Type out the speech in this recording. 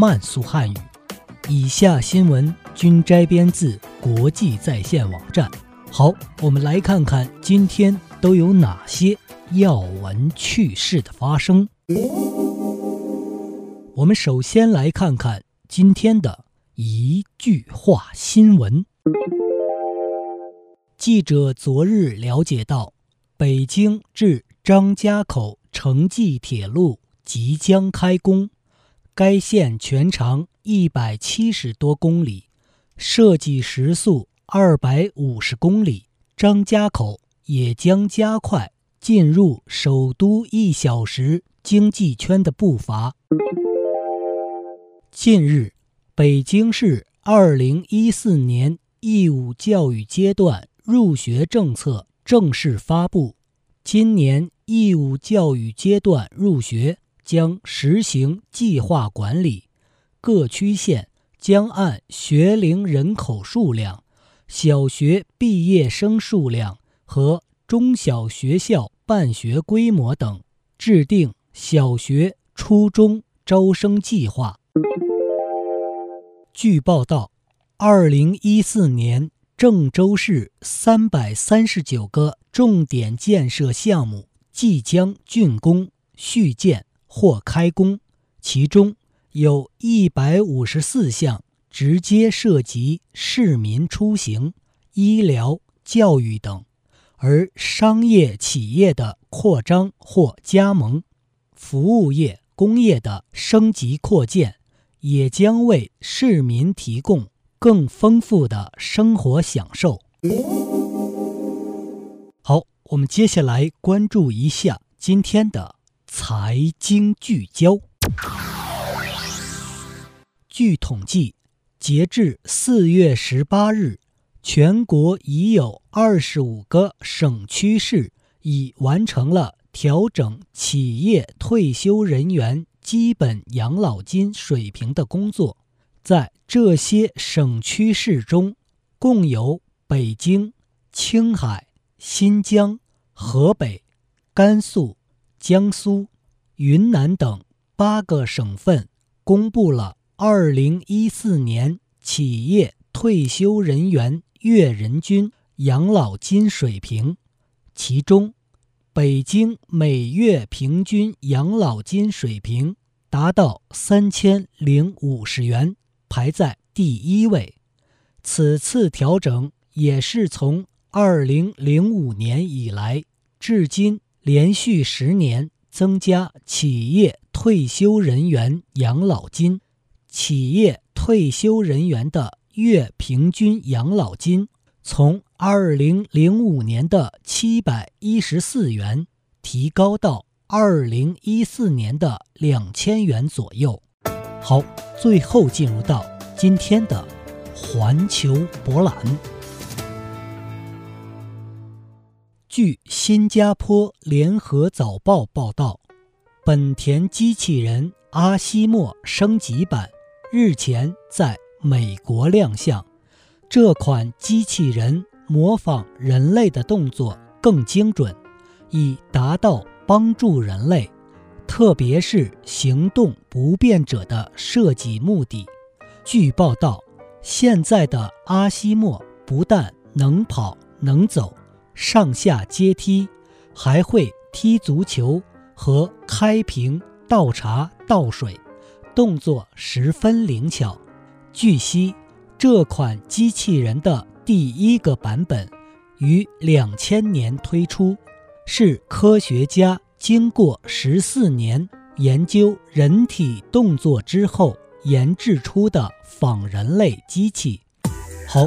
慢速汉语。以下新闻均摘编自国际在线网站。好，我们来看看今天都有哪些要闻趣事的发生。我们首先来看看今天的一句话新闻。记者昨日了解到，北京至张家口城际铁路即将开工，该线全长一百七十多公里，设计时速二百五十公里。张家口也将加快进入首都一小时经济圈的步伐。近日，北京市二零一四年义务教育阶段入学政策正式发布。今年义务教育阶段入学将实行计划管理，各区县将按学龄人口数量、小学毕业生数量和中小学校办学规模等，制定小学、初中招生计划。据报道，二零一四年。郑州市三百三十九个重点建设项目即将竣工续建或开工，其中有一百五十四项直接涉及市民出行、医疗、教育等，而商业企业的扩张或加盟、服务业、工业的升级扩建，也将为市民提供。更丰富的生活享受。好，我们接下来关注一下今天的财经聚焦。据统计，截至四月十八日，全国已有二十五个省区市已完成了调整企业退休人员基本养老金水平的工作。在这些省区市中，共有北京、青海、新疆、河北、甘肃、江苏、云南等八个省份公布了2014年企业退休人员月人均养老金水平，其中，北京每月平均养老金水平达到三千零五十元。排在第一位。此次调整也是从二零零五年以来至今连续十年增加企业退休人员养老金。企业退休人员的月平均养老金从二零零五年的七百一十四元提高到二零一四年的两千元左右。好，最后进入到今天的环球博览。据新加坡联合早报报道，本田机器人阿西莫升级版日前在美国亮相。这款机器人模仿人类的动作更精准，以达到帮助人类。特别是行动不便者的设计目的。据报道，现在的阿西莫不但能跑能走、上下阶梯，还会踢足球和开瓶倒茶倒水，动作十分灵巧。据悉，这款机器人的第一个版本于两千年推出，是科学家。经过十四年研究人体动作之后研制出的仿人类机器。好，